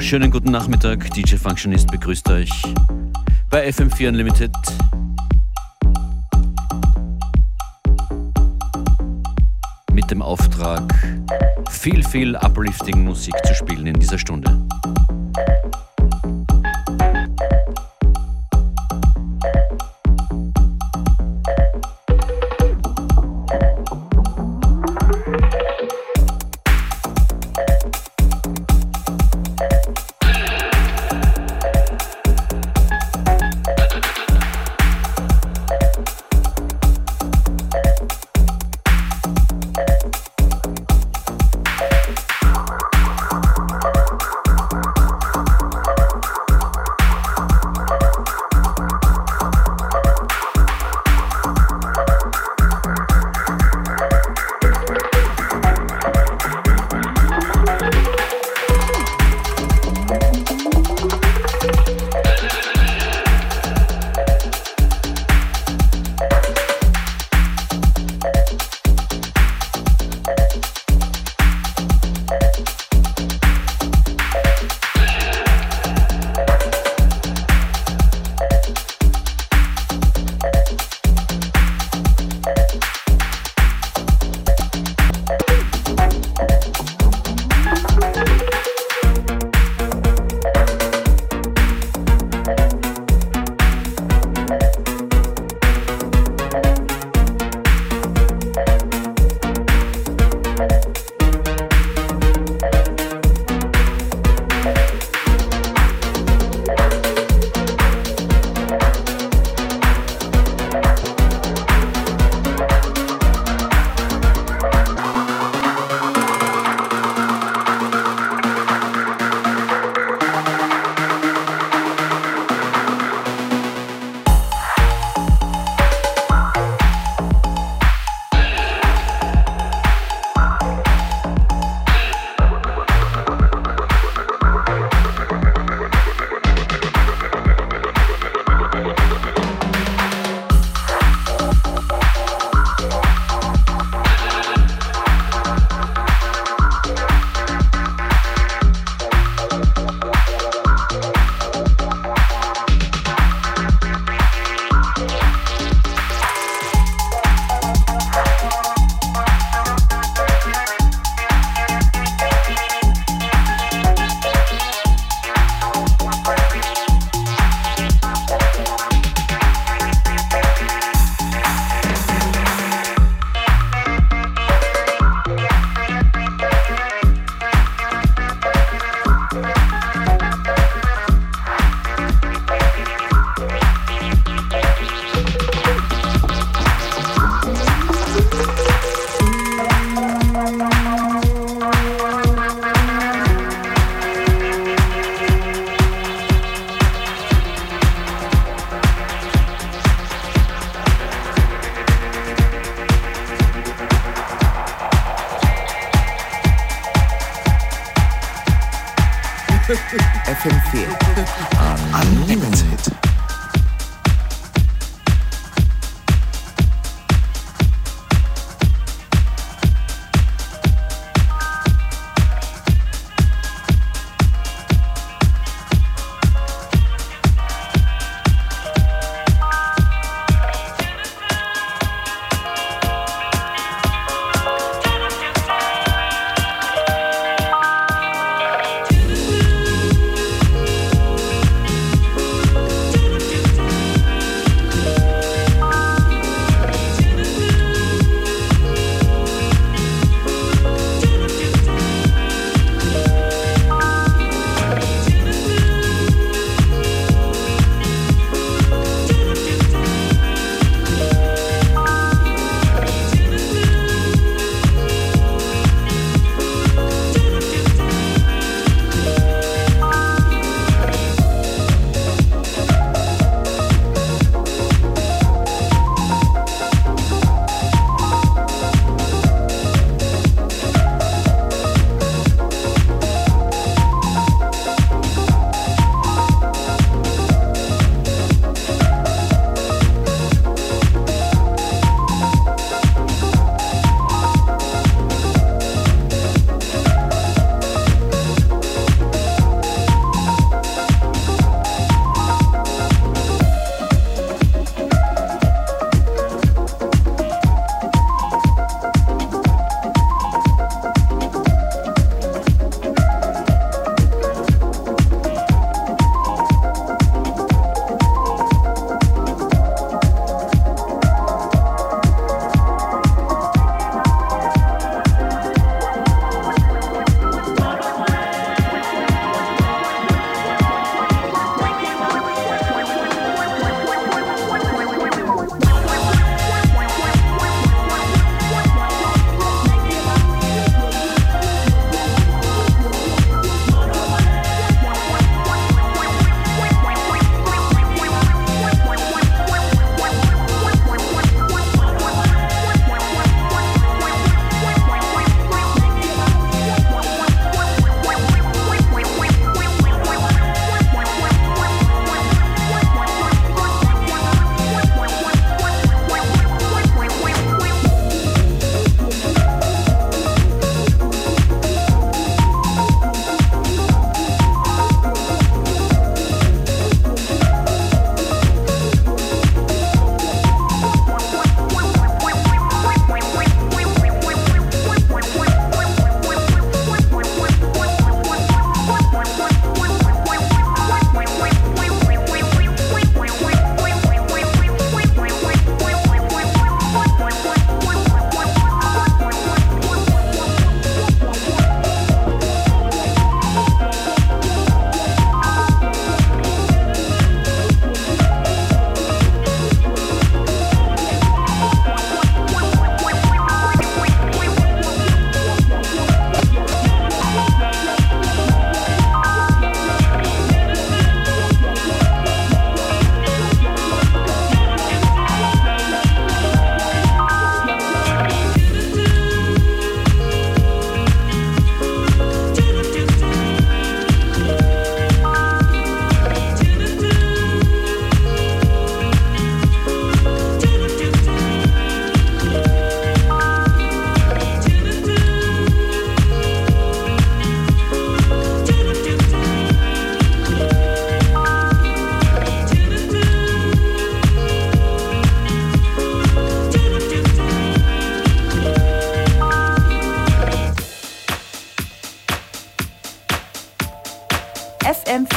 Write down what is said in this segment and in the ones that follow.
Schönen guten Nachmittag. DJ Functionist begrüßt euch bei FM4 Unlimited. Mit dem Auftrag, viel, viel uplifting Musik zu spielen in dieser Stunde.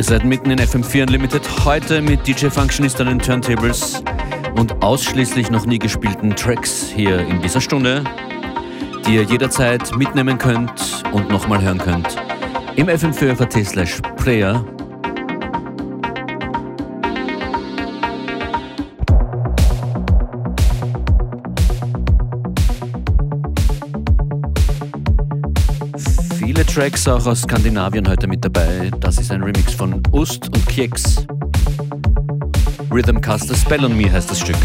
Ihr seid mitten in FM4 Unlimited, heute mit DJ Functionist an den Turntables und ausschließlich noch nie gespielten Tracks hier in dieser Stunde, die ihr jederzeit mitnehmen könnt und nochmal hören könnt im FM4 slash Player Tracks auch aus Skandinavien heute mit dabei. Das ist ein Remix von Ust und Keks. Rhythm Caster Spell on Me heißt das Stück.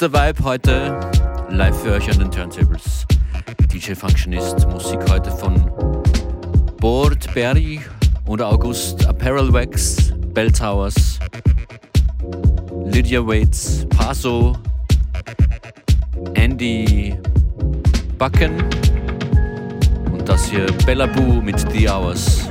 Ist der Vibe heute. Live für euch an den Turntables. DJ Functionist, Musik heute von Bord Berry und August Apparel Wax, Bell Towers, Lydia Waits, Paso, Andy Bucken und das hier Bella Boo mit The Hours.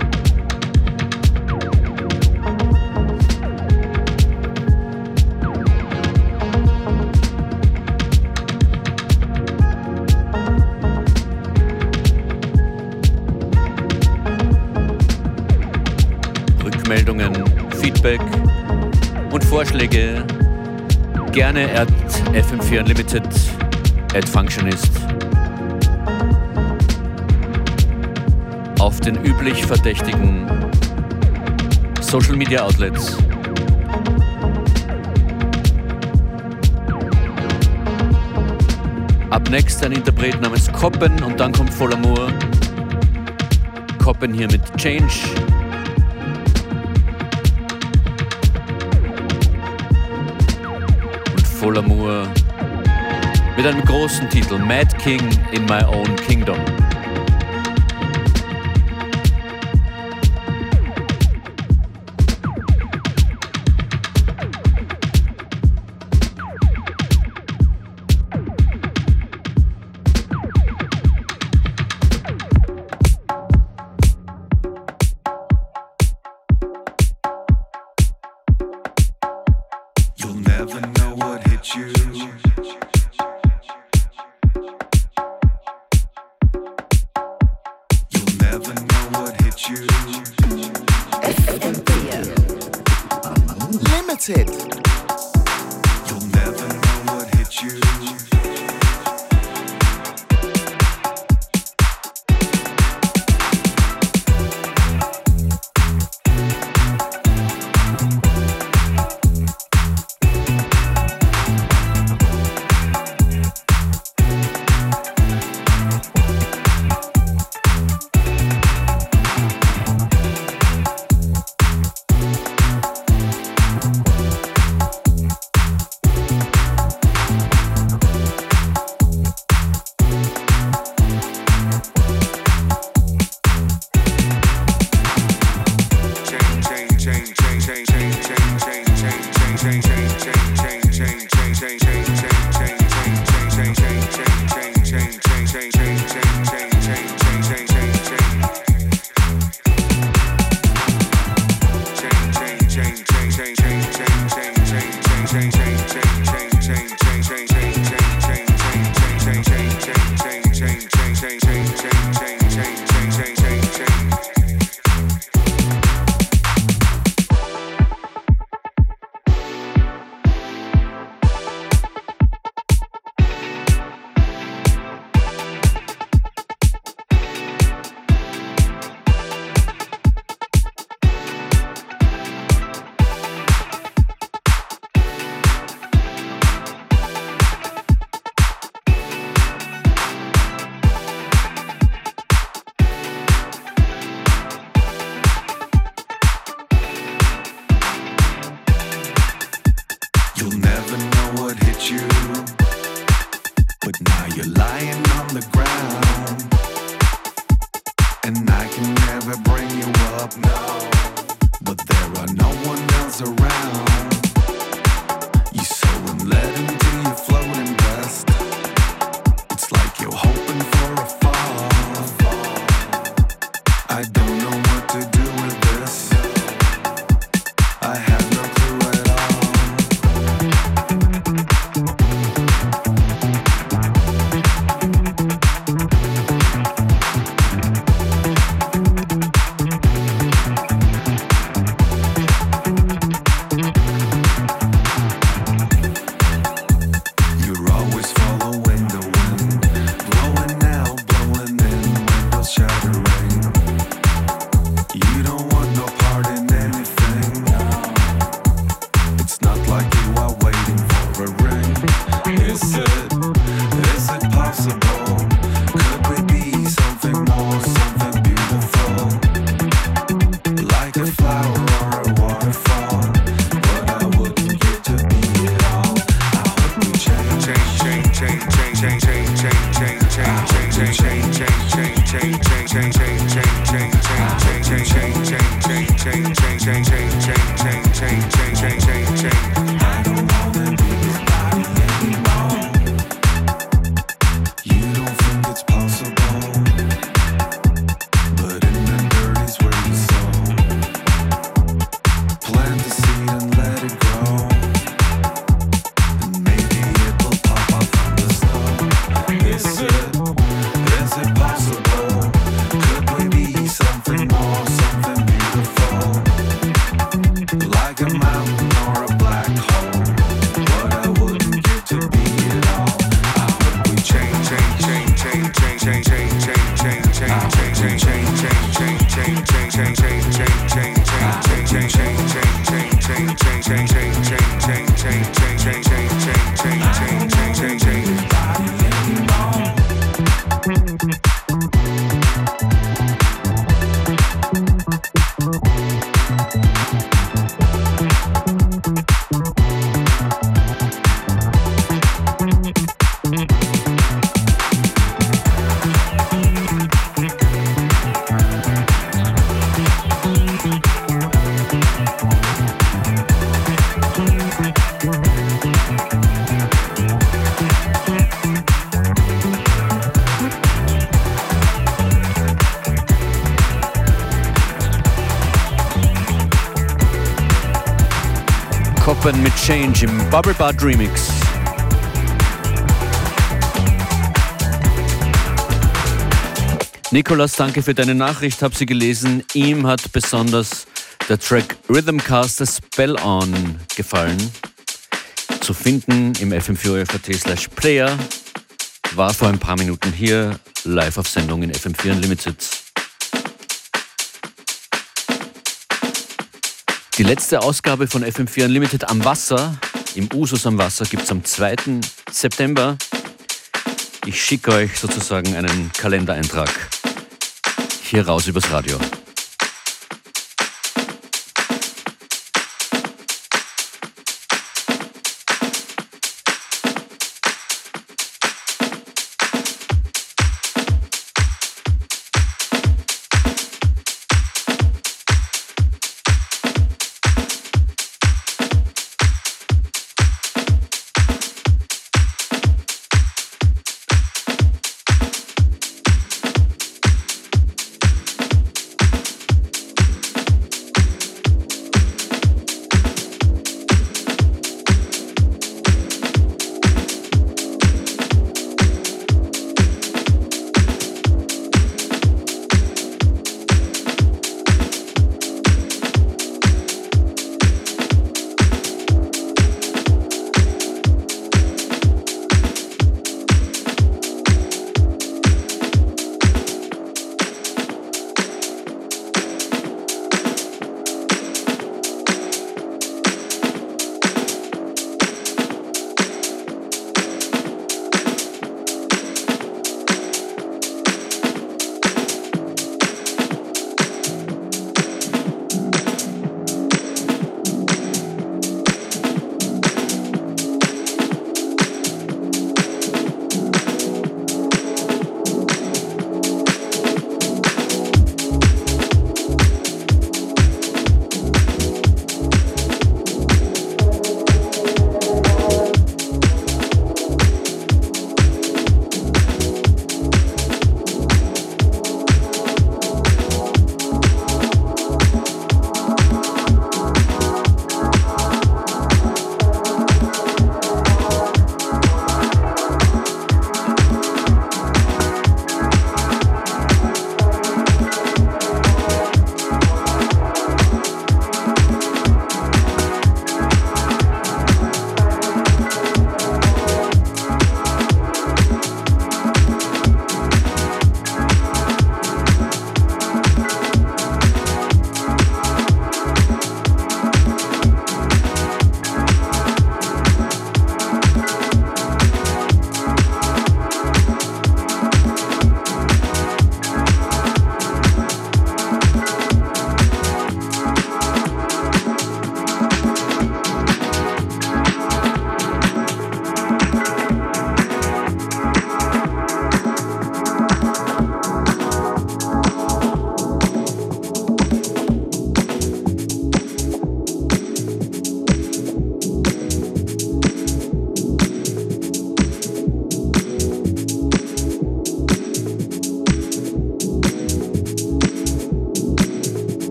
Rückmeldungen, Feedback und Vorschläge gerne at FM4 Unlimited at Functionist. Auf den üblich verdächtigen Social Media Outlets. Ab next ein Interpret namens Koppen und dann kommt Vollamour. Koppen hier mit Change. Voll Amour mit einem großen Titel Mad King in My Own Kingdom. Bubble Bud Remix. Nikolas, danke für deine Nachricht, habe sie gelesen. Ihm hat besonders der Track Rhythmcaster Spell On gefallen. Zu finden im fm4 slash player. War vor ein paar Minuten hier live auf Sendung in FM4 Unlimited. Die letzte Ausgabe von FM4 Unlimited am Wasser, im Usus am Wasser, gibt es am 2. September. Ich schicke euch sozusagen einen Kalendereintrag hier raus übers Radio.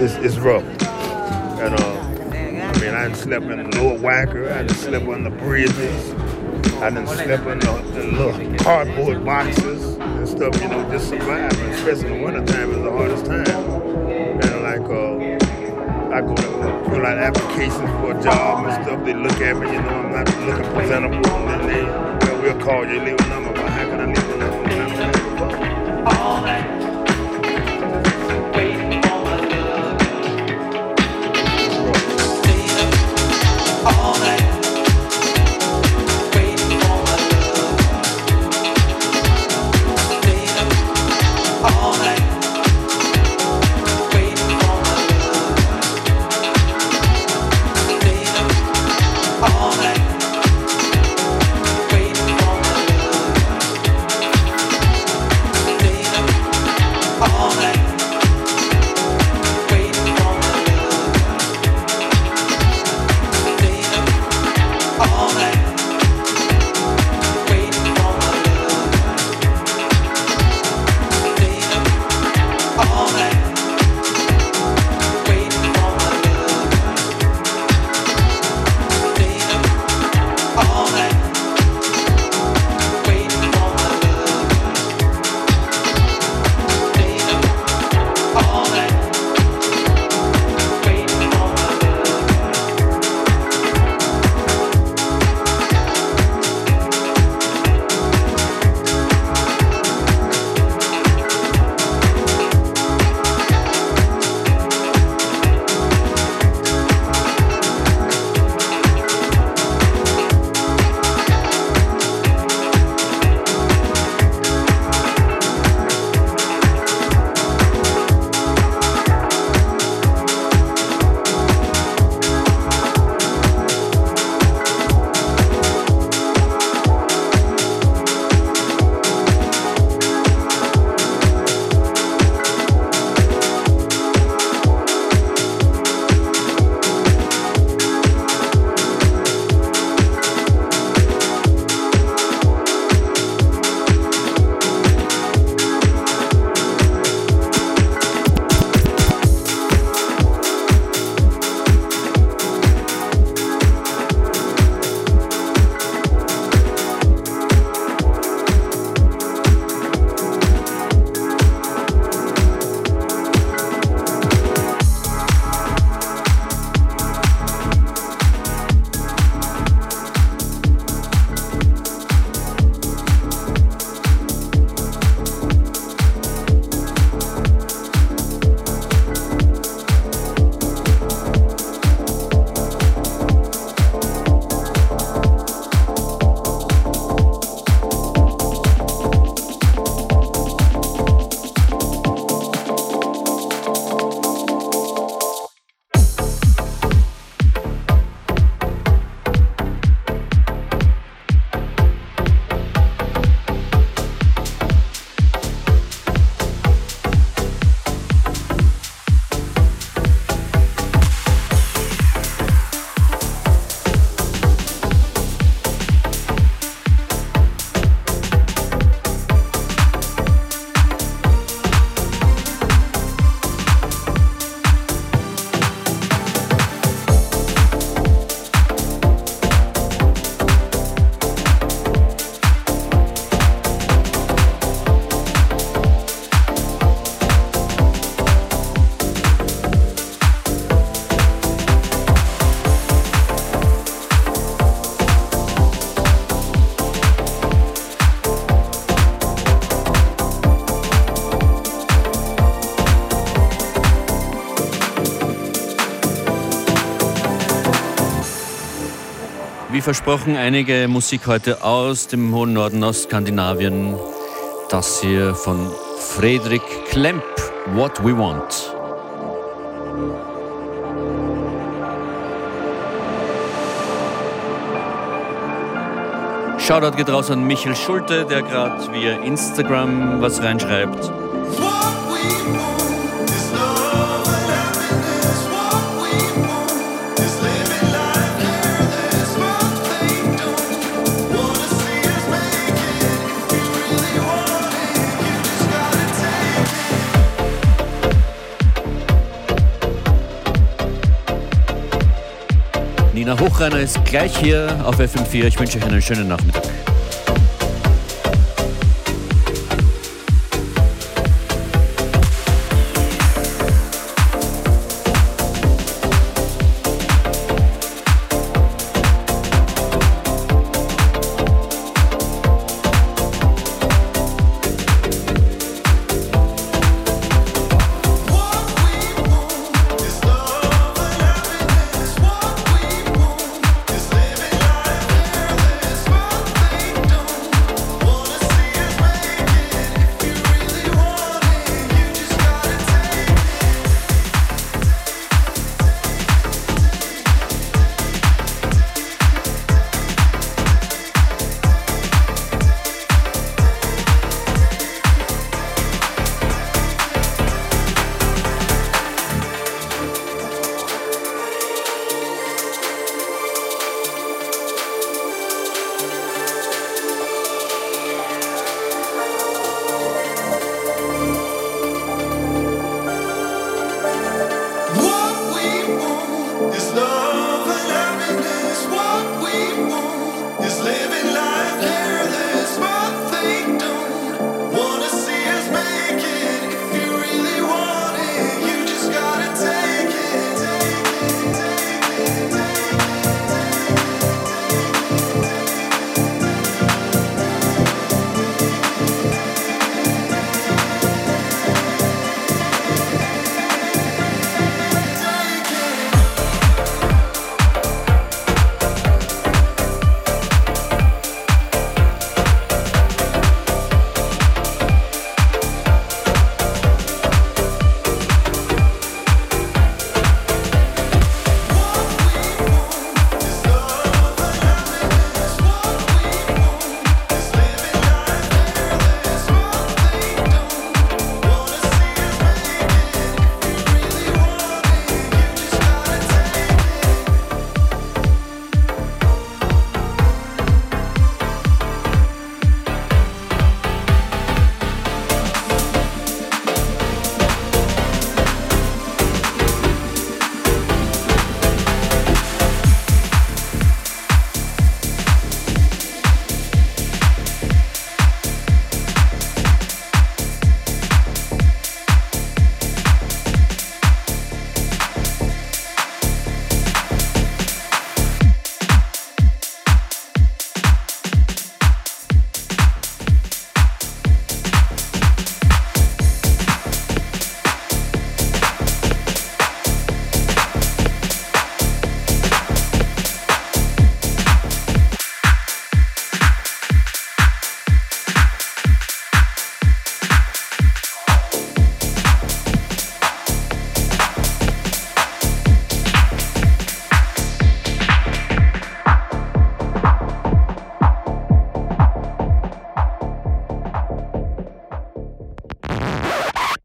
It's rough. And uh, I mean, I slept in the lower Wacker, I slept on the bridges, I done slept in the, the little cardboard boxes and stuff, you know, just surviving, especially in the wintertime is the hardest time. And like, uh, I go to fill out applications for a job and stuff. They look at me, you know, I'm not looking presentable. And then they, well, we'll call you, leave a number. But how can I leave a number? All that. Versprochen, einige Musik heute aus dem hohen Norden, aus Skandinavien. Das hier von Friedrich Klemp, What We Want. Shoutout geht raus an Michael Schulte, der gerade via Instagram was reinschreibt. Nina Hochreiner ist gleich hier auf FM4. Ich wünsche euch einen schönen Nachmittag.